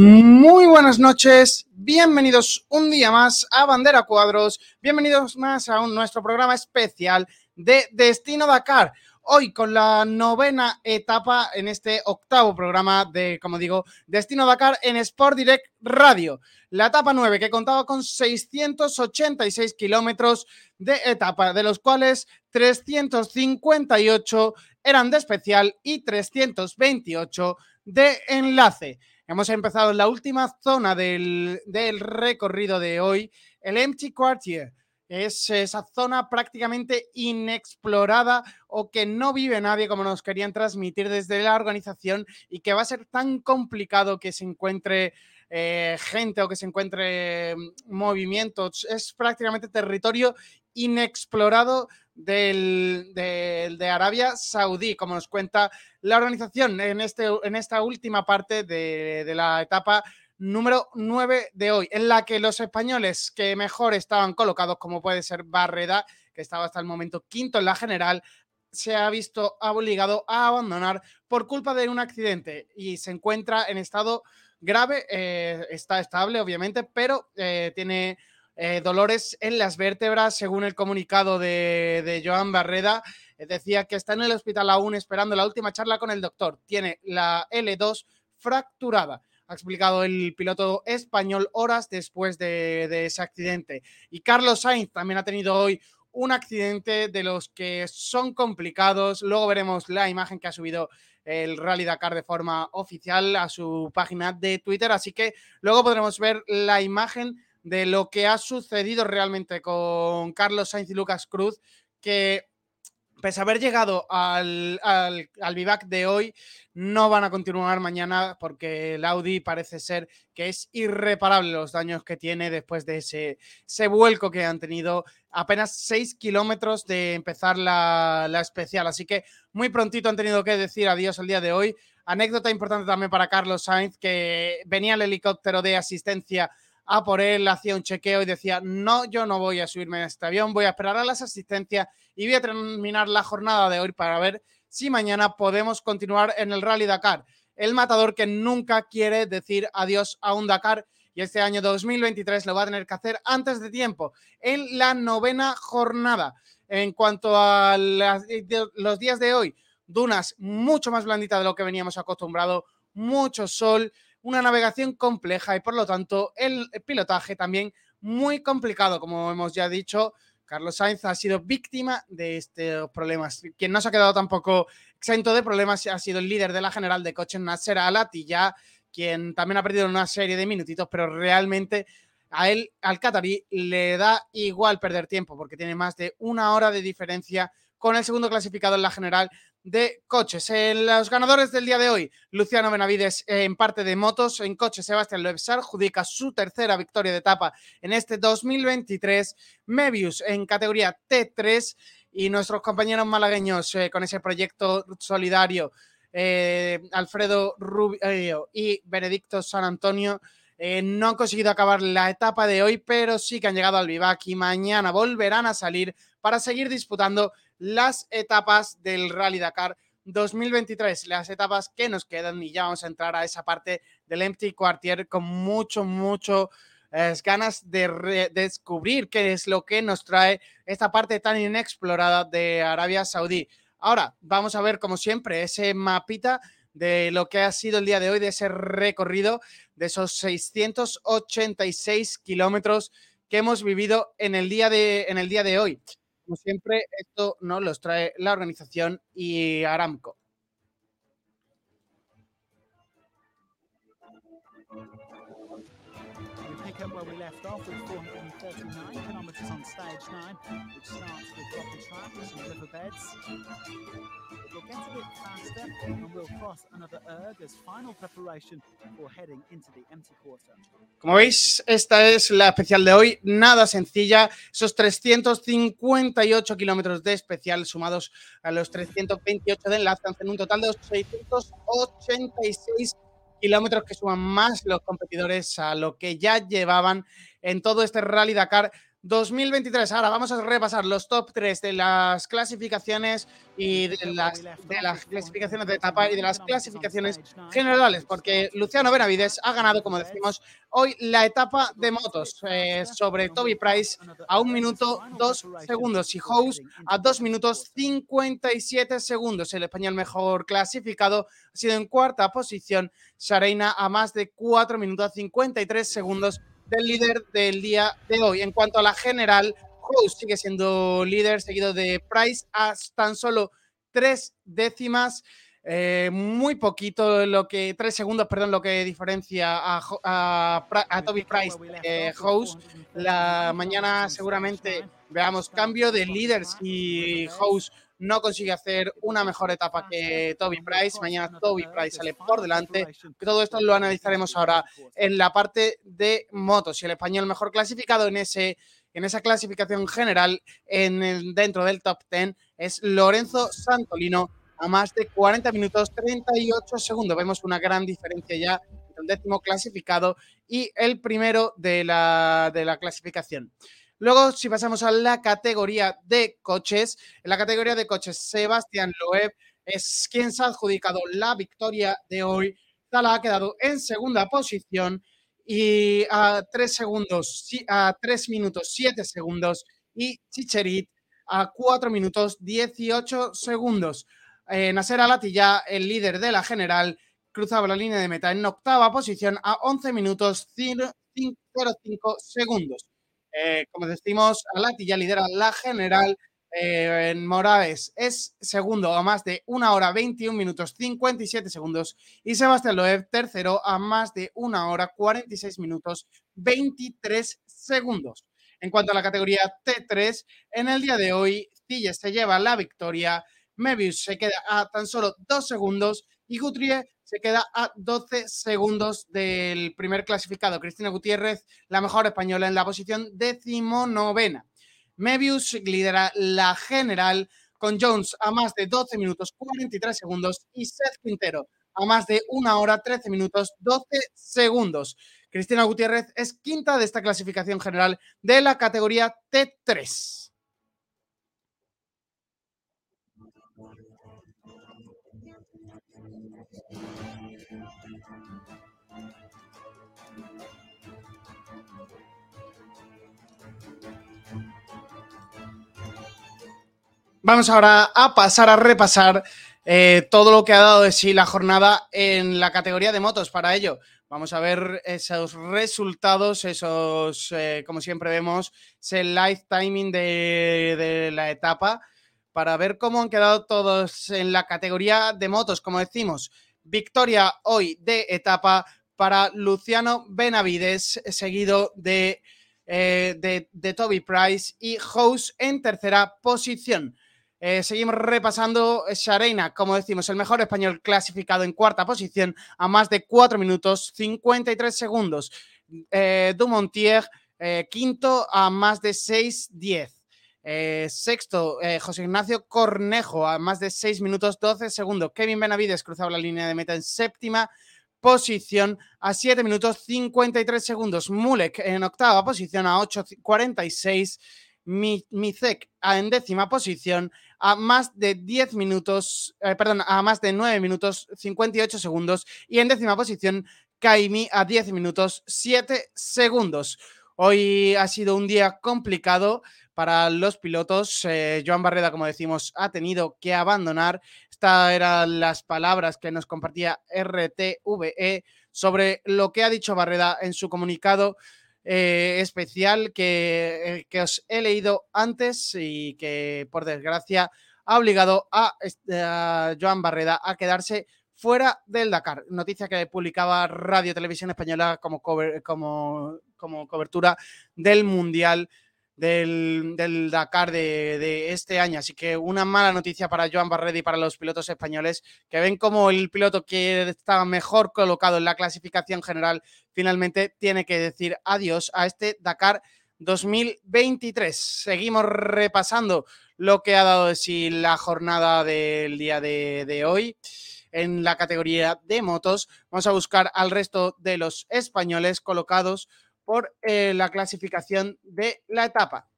Muy buenas noches, bienvenidos un día más a Bandera Cuadros, bienvenidos más a nuestro programa especial de Destino Dakar. Hoy con la novena etapa en este octavo programa de, como digo, Destino Dakar en Sport Direct Radio. La etapa 9 que contaba con 686 kilómetros de etapa, de los cuales 358 eran de especial y 328 de enlace. Hemos empezado en la última zona del, recorrido de hoy, el Empty Quartier. Es esa zona prácticamente inexplorada o que no vive nadie como nos querían transmitir desde la organización y que va a ser tan complicado que se encuentre eh, gente o que se encuentre mm, movimientos. Es prácticamente territorio inexplorado del, de Arabia Saudí, como nos cuenta la organización en, este, en esta última parte de, la etapa número 9 de hoy, en la que los españoles que mejor estaban colocados, como puede ser Barreda, que estaba hasta el momento quinto en la general, se ha visto obligado a abandonar por culpa de un accidente y se encuentra en estado grave, eh, está estable obviamente, pero eh, tiene eh, dolores en las vértebras, según el comunicado de, Joan Barreda. Eh, decía que está en el hospital aún esperando la última charla con el doctor. Tiene la L2 fracturada ha explicado el piloto español horas después de, ese accidente. Y Carlos Sainz también ha tenido hoy un accidente de los que son complicados. Luego veremos la imagen que ha subido el Rally Dakar de forma oficial a su página de Twitter. Así que luego podremos ver la imagen de lo que ha sucedido realmente con Carlos Sainz y Lucas Cruz, que pese a haber llegado al, al, al vivac de hoy, no van a continuar mañana porque el Audi parece ser que es irreparable los daños que tiene después de ese, ese vuelco que han tenido apenas 6 kilómetros de empezar la, la, especial. Así que muy prontito han tenido que decir adiós el día de hoy. Anécdota importante también para Carlos Sainz, que venía el helicóptero de asistencia a por él, hacía un chequeo y decía, no, yo no voy a subirme a este avión, voy a esperar a las asistencias y voy a terminar la jornada de hoy para ver si mañana podemos continuar en el Rally Dakar. El matador que nunca quiere decir adiós a un Dakar y este año 2023 lo va a tener que hacer antes de tiempo, en la novena jornada. En cuanto a los días de hoy, dunas mucho más blanditas de lo que veníamos acostumbrado, mucho sol, una navegación compleja y por lo tanto el pilotaje también muy complicado, como hemos ya dicho. Carlos Sainz ha sido víctima de estos problemas. Quien no se ha quedado tampoco exento de problemas ha sido el líder de la general de coches, Nasser Alatilla, quien también ha perdido una serie de minutitos, pero realmente a él, al Qatarí, le da igual perder tiempo porque tiene más de una hora de diferencia con el segundo clasificado en la general de coches. En los ganadores del día de hoy, Luciano Benavides en parte de motos, en coche Sebastián Loebsar judica su tercera victoria de etapa en este 2023, Mebius en categoría T3 y nuestros compañeros malagueños eh, con ese proyecto solidario, eh, Alfredo Rubio y Benedicto San Antonio. Eh, no han conseguido acabar la etapa de hoy, pero sí que han llegado al vivac y mañana volverán a salir para seguir disputando las etapas del Rally Dakar 2023, las etapas que nos quedan y ya vamos a entrar a esa parte del Empty Quartier con mucho, mucho eh, ganas de descubrir qué es lo que nos trae esta parte tan inexplorada de Arabia Saudí. Ahora vamos a ver, como siempre, ese mapita de lo que ha sido el día de hoy, de ese recorrido de esos 686 kilómetros que hemos vivido en el día de, en el día de hoy. Como siempre, esto nos los trae la organización y Aramco. Where we left off with 439 kilometres on stage 9, which starts with and will get a bit faster and we'll cross another erg as final preparation for heading into the empty quarter. Como veis, esta es la especial de hoy, nada sencilla, esos 358 kilómetros de especial sumados a los 328 de enlace, hacen un total de 686 kilómetros que suman más los competidores a lo que ya llevaban en todo este Rally Dakar 2023. Ahora vamos a repasar los top 3 de las clasificaciones y de las, de las clasificaciones de etapa y de las clasificaciones generales, porque Luciano Benavides ha ganado, como decimos, hoy la etapa de motos eh, sobre Toby Price a un minuto 2 segundos y House a 2 minutos 57 segundos. El español mejor clasificado ha sido en cuarta posición, Shareina a más de 4 minutos 53 segundos del líder del día de hoy. En cuanto a la general, House sigue siendo líder, seguido de Price a tan solo tres décimas. Eh, muy poquito lo que, tres segundos, perdón, lo que diferencia a, Toby Price eh, House. La mañana seguramente veamos cambio de líderes y House no consigue hacer una mejor etapa que Toby Price. Mañana Toby Price sale por delante. Todo esto lo analizaremos ahora en la parte de motos. Y el español mejor clasificado en ese en esa clasificación general en el, dentro del top 10 es Lorenzo Santolino a más de 40 minutos 38 segundos. Vemos una gran diferencia ya entre el décimo clasificado y el primero de la, de la clasificación. Luego, si pasamos a la categoría de coches, en la categoría de coches, Sebastián Loeb es quien se ha adjudicado la victoria de hoy. Tala ha quedado en segunda posición y a tres segundos, a tres minutos siete segundos y Chicherit a cuatro minutos 18 segundos. Eh, Nasser el líder de la general, cruzaba la línea de meta en octava posición a 11 minutos 05 segundos. Eh, como decimos, Alati ya lidera la general. Eh, Morales es segundo a más de una hora 21 minutos 57 segundos y Sebastián Loeb tercero a más de una hora 46 minutos 23 segundos. En cuanto a la categoría T3, en el día de hoy, Cilles se lleva la victoria, Mebius se queda a tan solo dos segundos y Gutrier se queda a 12 segundos del primer clasificado, Cristina Gutiérrez, la mejor española en la posición decimonovena. Mebius lidera la general con Jones a más de 12 minutos 43 segundos y Seth Quintero a más de 1 hora 13 minutos 12 segundos. Cristina Gutiérrez es quinta de esta clasificación general de la categoría T3. Vamos ahora a pasar a repasar eh, todo lo que ha dado de sí la jornada en la categoría de motos. Para ello, vamos a ver esos resultados, esos, eh, como siempre vemos, ese live timing de, de la etapa para ver cómo han quedado todos en la categoría de motos. Como decimos, victoria hoy de etapa para Luciano Benavides, seguido de, eh, de, Toby Price y House en tercera posición. Eh, seguimos repasando Shareina, como decimos, el mejor español clasificado en cuarta posición a más de 4 minutos 53 segundos. Eh, Dumontier, eh, quinto a más de 6-10. Sexto, José Ignacio Cornejo a más de 6 minutos 12 segundos. Kevin Benavides cruzaba la línea de meta en séptima posición a 7 minutos 53 segundos. Mulek en octava posición a 8.46. Mizek en décima posición a más de 10 minutos, eh, perdón, a más de 9 minutos 58 segundos y en décima posición Kaimi a 10 minutos 7 segundos. Hoy ha sido un día complicado para los pilotos. Eh, Joan Barreda, como decimos, ha tenido que abandonar. Estas eran las palabras que nos compartía RTVE sobre lo que ha dicho Barreda en su comunicado eh, especial que, eh, que, os he leído antes y que, por desgracia, ha obligado a, Joan Barreda a quedarse fuera del Dakar. Noticia que publicaba Radio Televisión Española como, como, como cobertura del Mundial del, Dakar de, este año. Así que una mala noticia para Joan Barredi y para los pilotos españoles, que ven como el piloto que está mejor colocado en la clasificación general finalmente tiene que decir adiós a este Dakar 2023. Seguimos repasando lo que ha dado de sí la jornada del día de hoy en la categoría de motos. Vamos a buscar al resto de los españoles colocados por eh, la clasificación de la etapa.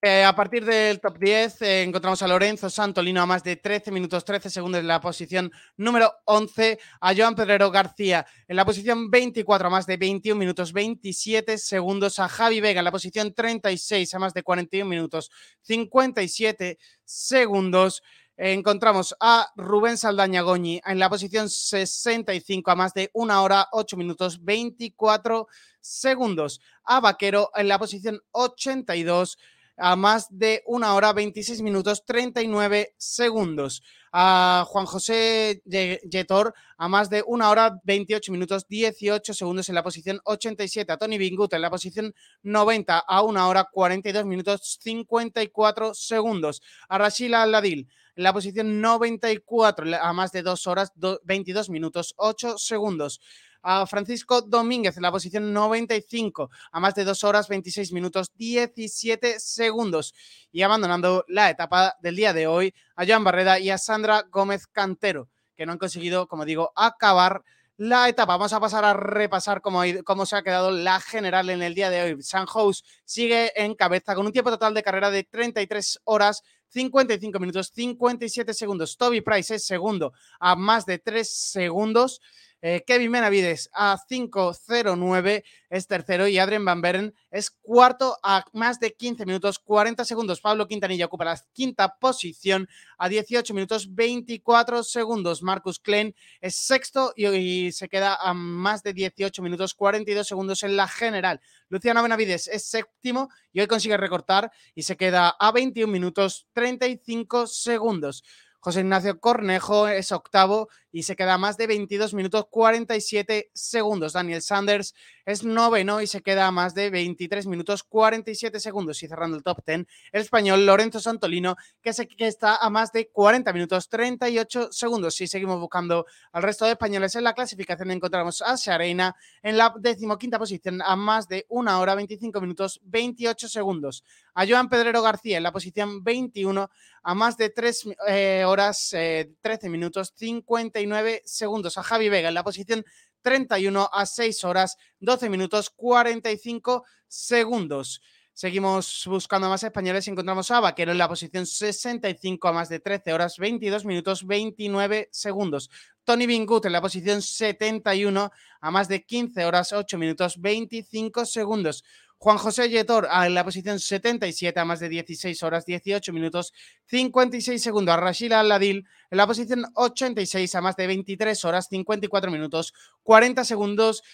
Eh, a partir del top 10 eh, encontramos a Lorenzo Santolino a más de 13 minutos 13 segundos en la posición número 11, a Joan Pedrero García en la posición 24 a más de 21 minutos 27 segundos, a Javi Vega en la posición 36 a más de 41 minutos 57 segundos encontramos a Rubén Saldaña Goñi en la posición 65 a más de una hora, 8 minutos, 24 segundos. A Vaquero en la posición 82 a más de una hora, 26 minutos, 39 segundos. A Juan José Yetor a más de una hora, 28 minutos, 18 segundos en la posición 87. A Tony Bingut en la posición 90 a una hora, 42 minutos, 54 segundos. A Rashila Ladil en la posición 94 a más de 2 horas, 22 minutos, 8 segundos. A Francisco Domínguez en la posición 95 a más de 2 horas, 26 minutos, 17 segundos. Y abandonando la etapa del día de hoy a Joan Barreda y a Sandra Gómez Cantero, que no han conseguido, como digo, acabar la etapa. Vamos a pasar a repasar cómo, cómo, se ha quedado la general en el día de hoy. San Jose sigue en cabeza con un tiempo total de carrera de 33 horas, 55 minutos, 57 segundos. Toby Price es segundo a más de 3 segundos. Eh, Kevin Menavides a 5.09 es tercero y Adrien Van Beren es cuarto a más de 15 minutos 40 segundos. Pablo Quintanilla ocupa la quinta posición a 18 minutos 24 segundos. Marcus Klein es sexto y, se queda a más de 18 minutos 42 segundos en la general. Luciano Benavides es séptimo y hoy consigue recortar y se queda a 21 minutos 35 segundos. José Ignacio Cornejo es octavo y se queda más de 22 minutos 47 segundos. Daniel Sanders es noveno y se queda más de 23 minutos 47 segundos. Y cerrando el top 10, el español Lorenzo Santolino, que, se, que está a más de 40 minutos 38 segundos. Si seguimos buscando al resto de españoles en la clasificación, encontramos a Seareina en la decimoquinta posición a más de 1 hora 25 minutos 28 segundos. A Joan Pedrero García en la posición 21 a más de 3 eh, horas eh, 13 minutos 50 39 segundos a Javi Vega en la posición 31 a 6 horas 12 minutos 45 segundos. Seguimos buscando a más españoles y encontramos a Vaquero en la posición 65 a más de 13 horas 22 minutos 29 segundos. Tony Bingut en la posición 71 a más de 15 horas 8 minutos 25 segundos. Juan José Yetor ah, en la posición 77 a más de 16 horas, 18 minutos, 56 segundos. Rashila Aladil en la posición 86 a más de 23 horas, 54 minutos, 40 segundos.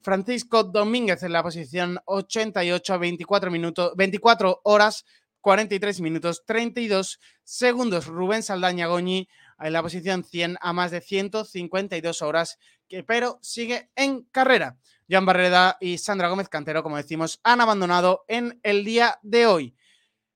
Francisco Domínguez en la posición 88 a 24 minutos, 24 horas, 43 minutos, 32 segundos. Rubén Saldaña Goñi en la posición 100 a más de 152 horas, que, pero sigue en carrera. Jan Barreda y Sandra Gómez Cantero, como decimos, han abandonado en el día de hoy.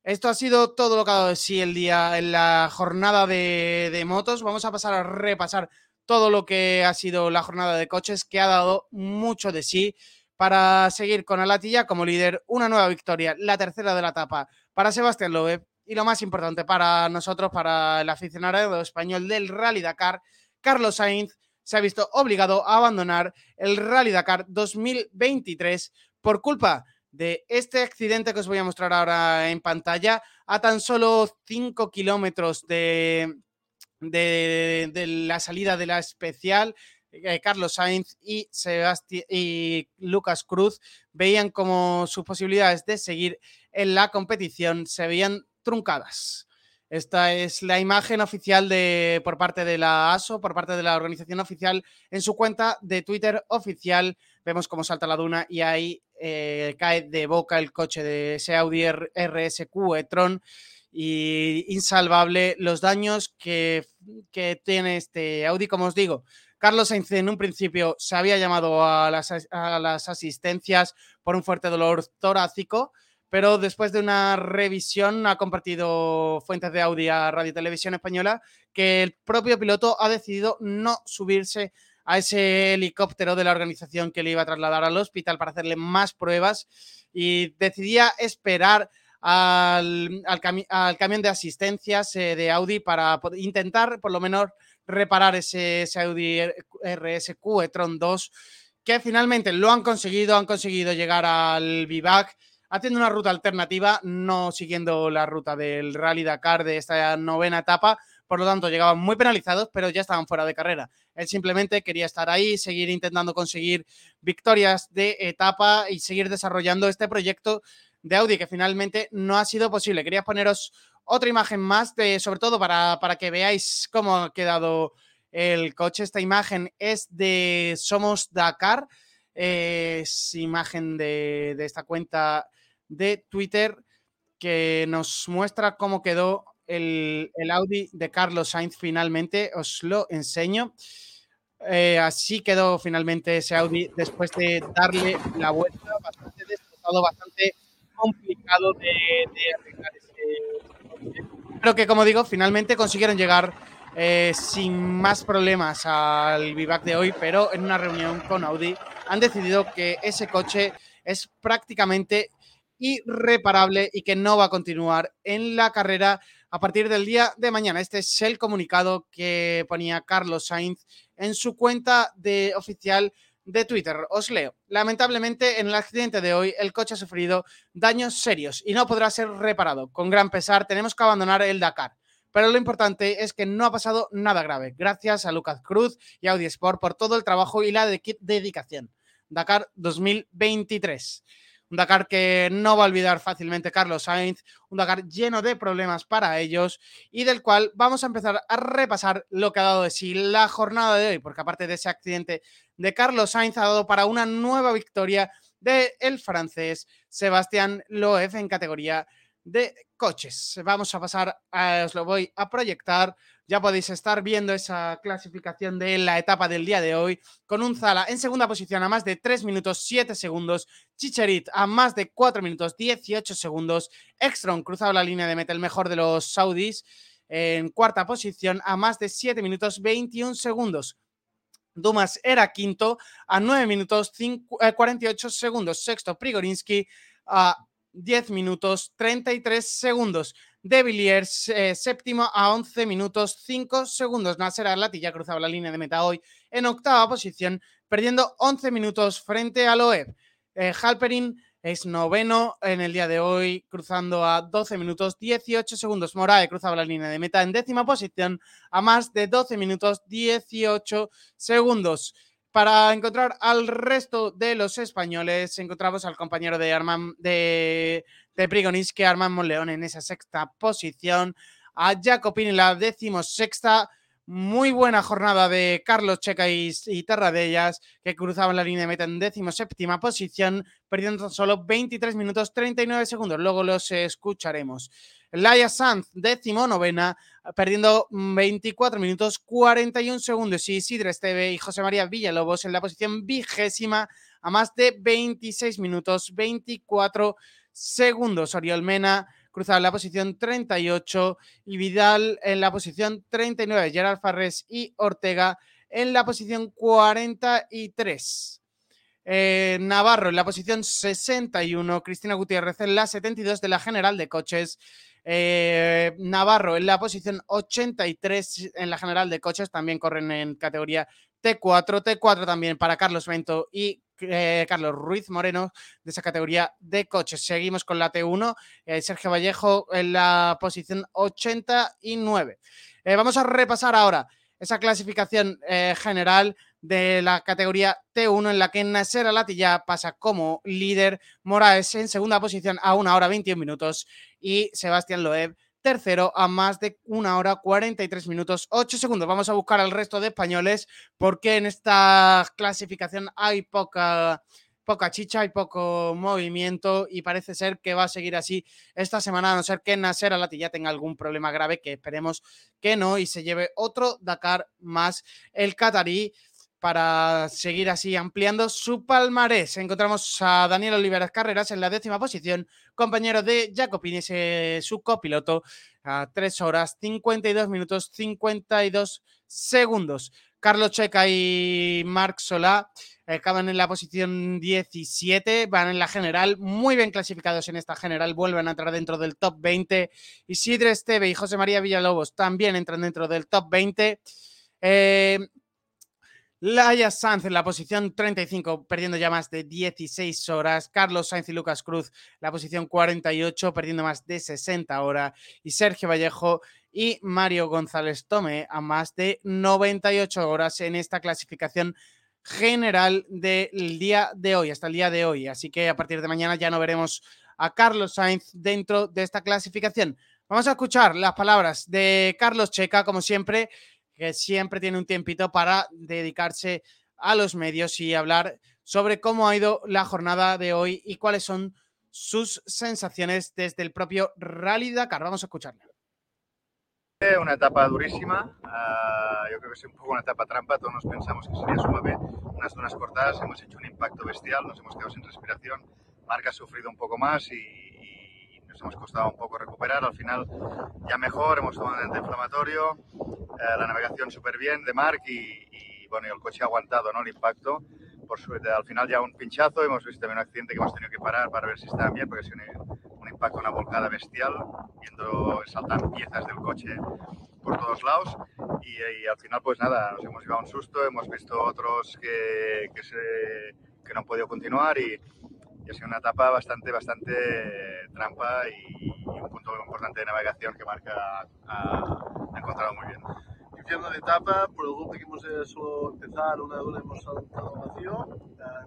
Esto ha sido todo lo que ha dado de sí el día en la jornada de, motos. Vamos a pasar a repasar todo lo que ha sido la jornada de coches, que ha dado mucho de sí para seguir con Alatilla como líder. Una nueva victoria, la tercera de la etapa para Sebastián Loeb. Y lo más importante para nosotros, para el aficionado español del Rally Dakar, Carlos Sainz, se ha visto obligado a abandonar el Rally Dakar 2023 por culpa de este accidente que os voy a mostrar ahora en pantalla a tan solo 5 kilómetros de, la salida de la especial. Eh, Carlos Sainz y, y Lucas Cruz veían como sus posibilidades de seguir en la competición se veían truncadas. Esta es la imagen oficial de, por parte de la ASO, por parte de la organización oficial, en su cuenta de Twitter oficial. Vemos cómo salta la duna y ahí eh, cae de boca el coche de ese Audi RSQ e-tron y insalvable los daños que, que, tiene este Audi, como os digo. Carlos Sainz en un principio se había llamado a las asistencias por un fuerte dolor torácico pero después de una revisión ha compartido fuentes de Audi a Radio Televisión Española que el propio piloto ha decidido no subirse a ese helicóptero de la organización que le iba a trasladar al hospital para hacerle más pruebas y decidía esperar al, camión de asistencias eh, de Audi para intentar por lo menos reparar ese, ese Audi RSQ e-tron 2 que finalmente lo han conseguido, han conseguido llegar al Vivac haciendo una ruta alternativa, no siguiendo la ruta del Rally Dakar de esta novena etapa. Por lo tanto, llegaban muy penalizados, pero ya estaban fuera de carrera. Él simplemente quería estar ahí, seguir intentando conseguir victorias de etapa y seguir desarrollando este proyecto de Audi, que finalmente no ha sido posible. Quería poneros otra imagen más, de, sobre todo para, para que veáis cómo ha quedado el coche. Esta imagen es de Somos Dakar. Es imagen de, de esta cuenta de Twitter que nos muestra cómo quedó el, Audi de Carlos Sainz finalmente. Os lo enseño. Eh, así quedó finalmente ese Audi después de darle la vuelta, bastante bastante complicado de, arreglar ese Pero que, como digo, finalmente consiguieron llegar eh, sin más problemas al vivac de hoy, pero en una reunión con Audi han decidido que ese coche es prácticamente irreparable y que no va a continuar en la carrera a partir del día de mañana. Este es el comunicado que ponía Carlos Sainz en su cuenta de oficial de Twitter. Os leo. Lamentablemente, en el accidente de hoy, el coche ha sufrido daños serios y no podrá ser reparado. Con gran pesar, tenemos que abandonar el Dakar. Pero lo importante es que no ha pasado nada grave. Gracias a Lucas Cruz y Audi Sport por todo el trabajo y la dedicación. Dakar 2023. Un Dakar que no va a olvidar fácilmente Carlos Sainz, un Dakar lleno de problemas para ellos y del cual vamos a empezar a repasar lo que ha dado de sí la jornada de hoy, porque aparte de ese accidente de Carlos Sainz ha dado para una nueva victoria del el francés Sebastián Loeb en categoría de coches. Vamos a pasar, os lo voy a proyectar ya podéis estar viendo esa clasificación de la etapa del día de hoy con un Zala en segunda posición a más de 3 minutos 7 segundos, Chicherit a más de 4 minutos 18 segundos, Extron cruzado la línea de meta, el mejor de los saudis en cuarta posición a más de 7 minutos 21 segundos. Dumas era quinto a 9 minutos 48 eh, segundos. Sexto, Prigorinsky a 10 minutos 33 segundos. De Villiers, eh, séptimo a 11 minutos 5 segundos. Nasser Arlati ya cruzaba la línea de meta hoy en octava posición, perdiendo 11 minutos frente a Loeb. Eh, Halperin es noveno en el día de hoy, cruzando a 12 minutos 18 segundos. Morae cruzaba la línea de meta en décima posición a más de 12 minutos 18 segundos. Para encontrar al resto de los españoles, encontramos al compañero de Armand de, de Prigonis, Armand Monleón en esa sexta posición, a Jacopini en la decimosexta. Muy buena jornada de Carlos Checa y, y Terradellas, que cruzaban la línea de meta en decimoséptima posición, perdiendo solo 23 minutos 39 segundos. Luego los escucharemos. Laia Sanz, décimo novena, perdiendo 24 minutos 41 segundos. Y Isidre Esteve y José María Villalobos en la posición vigésima a más de 26 minutos 24 segundos. Oriol Mena cruzaba en la posición 38 y Vidal en la posición 39. Gerard Farres y Ortega en la posición 43. Eh, Navarro en la posición 61, Cristina Gutiérrez en la 72 de la General de Coches, eh, Navarro en la posición 83 en la general de coches, también corren en categoría T4, T4 también para Carlos Bento y eh, Carlos Ruiz Moreno de esa categoría de coches. Seguimos con la T1, eh, Sergio Vallejo en la posición 89. vamos a repasar ahora esa clasificación general de la categoría T1 en la que Nasser Alatilla pasa como líder, Moraes en segunda posición a una hora 21 minutos y Sebastián Loeb tercero a más de una hora 43 minutos 8 segundos. Vamos a buscar al resto de españoles porque en esta clasificación hay poca poca chicha y poco movimiento y parece ser que va a seguir así esta semana, a no ser que Nasser Alatilla tenga algún problema grave, que esperemos que no, y se lleve otro Dakar más el catarí para seguir así ampliando su palmarés. Encontramos a Daniel Oliveras Carreras en la décima posición, compañero de Jacopini, su copiloto, a 3 horas 52 minutos 52 segundos. Carlos Checa y Marc Solá acaban en la posición 17, van en la general, muy bien clasificados en esta general, vuelven a entrar dentro del top 20. Isidre Esteve y José María Villalobos también entran dentro del top 20. Eh, Laia Sanz en la posición 35, perdiendo ya más de 16 horas. Carlos Sainz y Lucas Cruz, la posición 48, perdiendo más de 60 horas. Y Sergio Vallejo y Mario González Tome a más de 98 horas en esta clasificación general del día de hoy, hasta el día de hoy. Así que a partir de mañana ya no veremos a Carlos Sainz dentro de esta clasificación. Vamos a escuchar las palabras de Carlos Checa, como siempre, que siempre tiene un tiempito para dedicarse a los medios y hablar sobre cómo ha ido la jornada de hoy y cuáles son sus sensaciones desde el propio Rally Dakar. Vamos a escucharle. Una etapa durísima, uh, yo creo que es un poco una etapa trampa, todos nos pensamos que sería suave, unas zonas cortadas, hemos hecho un impacto bestial, nos hemos quedado sin respiración, Marca ha sufrido un poco más y, nos hemos costado un poco recuperar, al final ya mejor, hemos tomado un antiinflamatorio, eh, la navegación súper bien de Mark y, bueno, y el coche ha aguantado ¿no? el impacto. Por suerte, al final ya un pinchazo, hemos visto también un accidente que hemos tenido que parar para ver si estaban bien, porque ha sido un, impacto, una volcada bestial, viendo saltar piezas del coche por todos lados y, al final pues nada, nos hemos llevado un susto, hemos visto otros que, que, se, que no han podido continuar y, y ha sido una etapa bastante, bastante trampa y, un punto importante de navegación que Marca ha, encontrado muy bien. Infierno de etapa, por el que hemos hecho empezar, una hora hemos saltado vacío,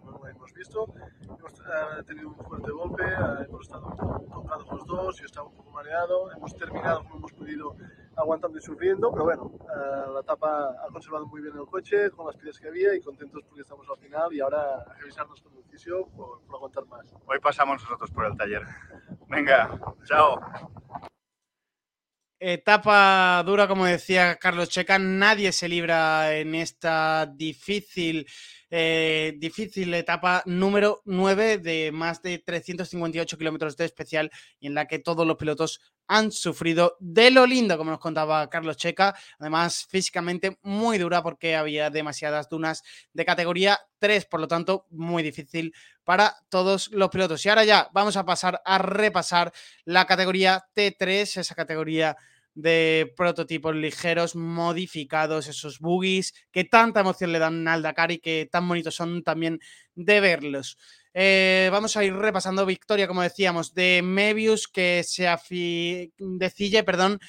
no lo hemos visto, hemos eh, tenido un fuerte golpe, eh, hemos estado tocados los dos, yo estaba un poco mareado, hemos terminado como hemos podido aguantando y sufriendo, pero bueno, uh, la etapa ha conservado muy bien el coche con las piezas que había y contentos porque estamos al final y ahora a revisarnos con el fisio por, por aguantar más. Hoy pasamos nosotros por el taller. Venga, chao. Etapa dura, como decía Carlos Checa, nadie se libra en esta difícil eh, difícil etapa número 9 de más de 358 kilómetros de especial y en la que todos los pilotos han sufrido de lo lindo, como nos contaba Carlos Checa. Además, físicamente muy dura porque había demasiadas dunas de categoría 3, por lo tanto, muy difícil para todos los pilotos. Y ahora ya vamos a pasar a repasar la categoría T3, esa categoría de prototipos ligeros, modificados, esos boogies que tanta emoción le dan al Dakar y que tan bonitos son también de verlos. Eh, vamos a ir repasando victoria, como decíamos, de Mebius que se decille, perdón,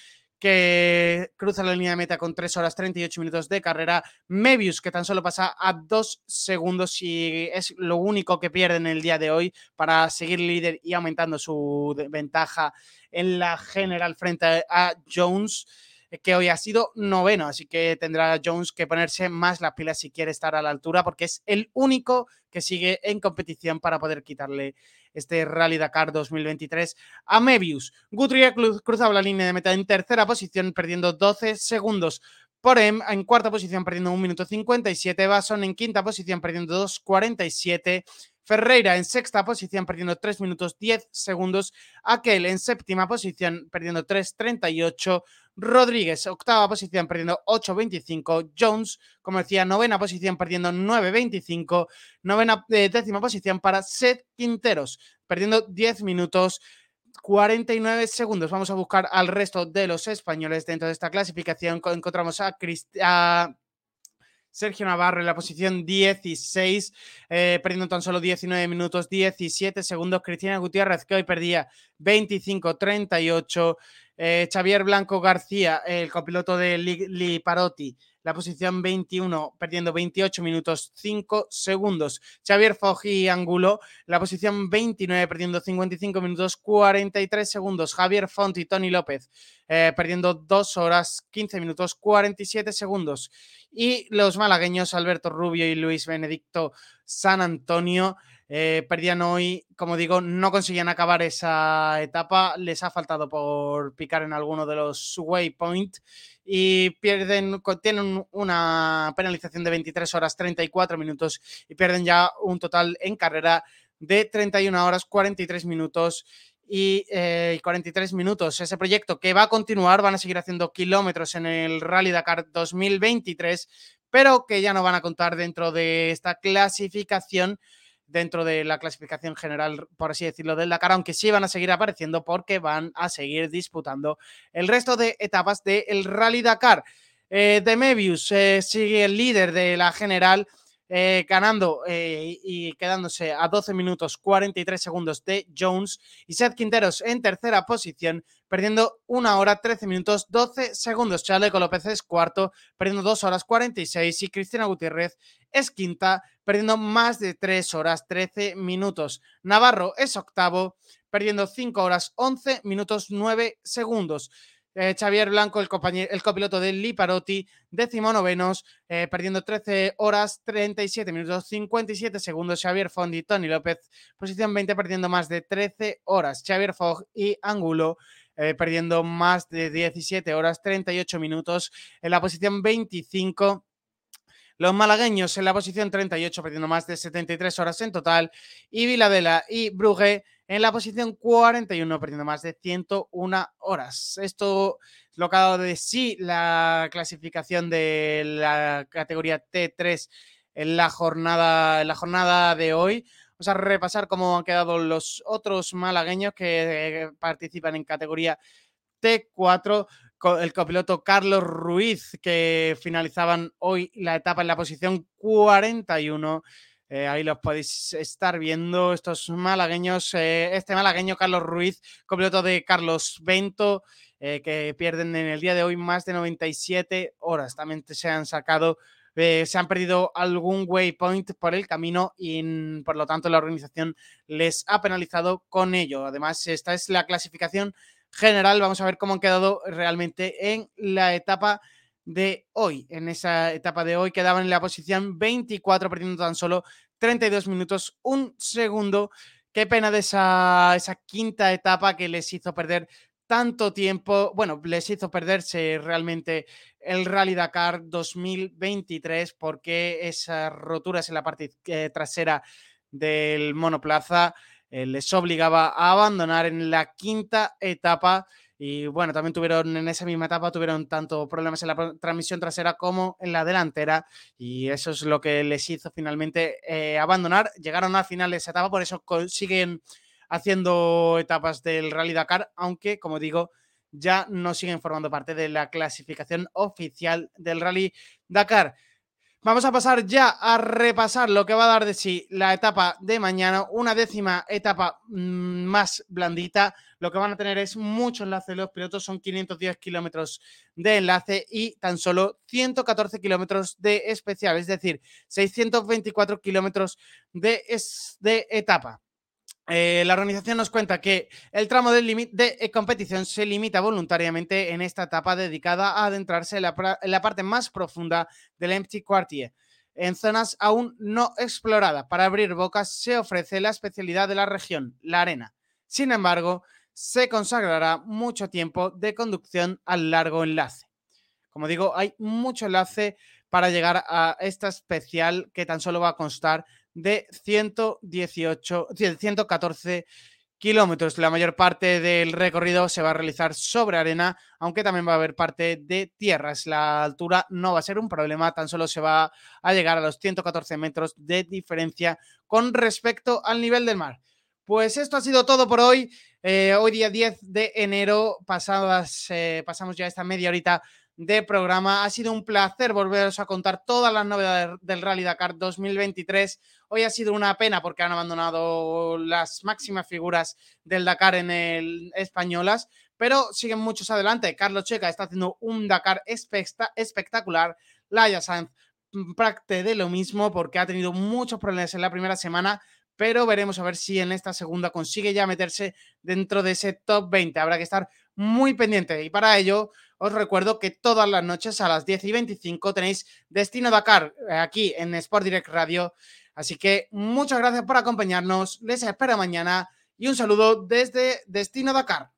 que cruza la línea de meta con 3 horas 38 minutos de carrera. Mebius, que tan solo pasa a 2 segundos y es lo único que pierde en el día de hoy para seguir líder y aumentando su ventaja en la general frente a Jones que hoy ha sido noveno, así que tendrá Jones que ponerse más las pilas si quiere estar a la altura, porque es el único que sigue en competición para poder quitarle este Rally Dakar 2023 a Mebius. Guthrie cruzaba la línea de meta en tercera posición, perdiendo 12 segundos. Porem en cuarta posición perdiendo 1 minuto 57, Bason en quinta posición perdiendo 2.47, Ferreira en sexta posición perdiendo 3 minutos 10 segundos, Aquel en séptima posición perdiendo 3.38, Rodríguez octava posición perdiendo 8.25, Jones, como decía, novena posición perdiendo 9.25, novena eh, décima posición para Seth Quinteros perdiendo 10 minutos 49 segundos. Vamos a buscar al resto de los españoles dentro de esta clasificación. Encontramos a, Sergio Navarro en la posición 16, eh, perdiendo tan solo 19 minutos 17 segundos. Cristina Gutiérrez, que hoy perdía 25-38. Eh, Xavier Blanco García, el copiloto de Liparotti, la posición 21, perdiendo 28 minutos 5 segundos. Xavier Foggi Angulo, la posición 29, perdiendo 55 minutos 43 segundos. Javier Font y Tony López, eh, perdiendo 2 horas 15 minutos 47 segundos. Y los malagueños Alberto Rubio y Luis Benedicto San Antonio. Eh, perdían hoy, como digo, no conseguían acabar esa etapa, les ha faltado por picar en alguno de los waypoints y pierden, tienen una penalización de 23 horas 34 minutos y pierden ya un total en carrera de 31 horas 43 minutos y 43 eh, minutos. Ese proyecto que va a continuar, van a seguir haciendo kilómetros en el Rally Dakar 2023, pero que ya no van a contar dentro de esta clasificación dentro de la clasificación general, por así decirlo, del Dakar, aunque sí van a seguir apareciendo porque van a seguir disputando el resto de etapas del Rally Dakar. Eh, de Mebius eh, sigue el líder de la general eh, ganando eh, y quedándose a 12 minutos 43 segundos de Jones y Seth Quinteros en tercera posición, perdiendo 1 hora 13 minutos 12 segundos. Chaleco López es cuarto, perdiendo 2 horas 46 y Cristina Gutiérrez es quinta, perdiendo más de 3 horas 13 minutos. Navarro es octavo, perdiendo 5 horas 11 minutos 9 segundos. Eh, Xavier Blanco, el, el copiloto de Liparotti, décimo novenos, eh, perdiendo 13 horas 37 minutos 57 segundos. Xavier Fondi, Tony López, posición 20, perdiendo más de 13 horas. Xavier Fogg y Angulo. Eh, perdiendo más de 17 horas 38 minutos en la posición 25 los malagueños en la posición 38, perdiendo más de 73 horas en total. Y Viladela y Brugge en la posición 41, perdiendo más de 101 horas. Esto es lo que ha dado de sí la clasificación de la categoría T3 en la jornada, en la jornada de hoy. Vamos a repasar cómo han quedado los otros malagueños que participan en categoría T4 el copiloto Carlos Ruiz, que finalizaban hoy la etapa en la posición 41. Eh, ahí los podéis estar viendo, estos malagueños. Eh, este malagueño, Carlos Ruiz, copiloto de Carlos Bento, eh, que pierden en el día de hoy más de 97 horas. También se han sacado, se han perdido algún waypoint por el camino y mm, por lo tanto la organización les ha penalizado con ello. Además, esta es la clasificación general. Vamos a ver cómo han quedado realmente en la etapa de hoy. En esa etapa de hoy quedaban en la posición 24, perdiendo tan solo 32 minutos, un segundo. Qué pena de esa, quinta etapa que les hizo perder tanto tiempo, bueno, les hizo perderse realmente el Rally Dakar 2023 porque esas roturas en la parte eh, trasera del monoplaza les obligaba a abandonar en la quinta etapa. Y bueno, también tuvieron en esa misma etapa, tuvieron tanto problemas en la transmisión trasera como en la delantera. Y eso es lo que les hizo finalmente eh, abandonar. Llegaron al final de esa etapa, por eso siguen haciendo etapas del Rally Dakar, aunque, como digo, ya no siguen formando parte de la clasificación oficial del Rally Dakar. Vamos a pasar ya a repasar lo que va a dar de sí la etapa de mañana, una décima etapa mm, más blandita. Lo que van a tener es mucho enlace los pilotos, son 510 kilómetros de enlace y tan solo 114 kilómetros de especial, es decir, 624 kilómetros de, de etapa. Eh, la organización nos cuenta que el tramo límite de eh, competición se limita voluntariamente en esta etapa dedicada a adentrarse en la, parte más profunda del Empty Quartier, en zonas aún no exploradas. Para abrir bocas se ofrece la especialidad de la región, la arena. Sin embargo, se consagrará mucho tiempo de conducción al largo enlace. Como digo, hay mucho enlace para llegar a esta especial que tan solo va a constar de 118, 114 kilómetros. La mayor parte del recorrido se va a realizar sobre arena, aunque también va a haber parte de tierras. La altura no va a ser un problema, tan solo se va a llegar a los 114 metros de diferencia con respecto al nivel del mar. Pues esto ha sido todo por hoy. Eh, hoy día 10 de enero, pasadas, eh, pasamos ya esta media horita de programa. Ha sido un placer volveros a contar todas las novedades del Rally Dakar 2023. Hoy ha sido una pena porque han abandonado las máximas figuras del Dakar en el españolas, pero siguen muchos adelante. Carlos Checa está haciendo un Dakar espectacular. Laia Sanz parte de lo mismo porque ha tenido muchos problemas en la primera semana, pero veremos a ver si en esta segunda consigue ya meterse dentro de ese top 20. Habrá que estar muy pendiente y para ello os recuerdo que todas las noches a las 10 y 25 tenéis Destino Dakar eh, aquí en Sport Direct Radio. Así que muchas gracias por acompañarnos, les espero mañana y un saludo desde Destino Dakar.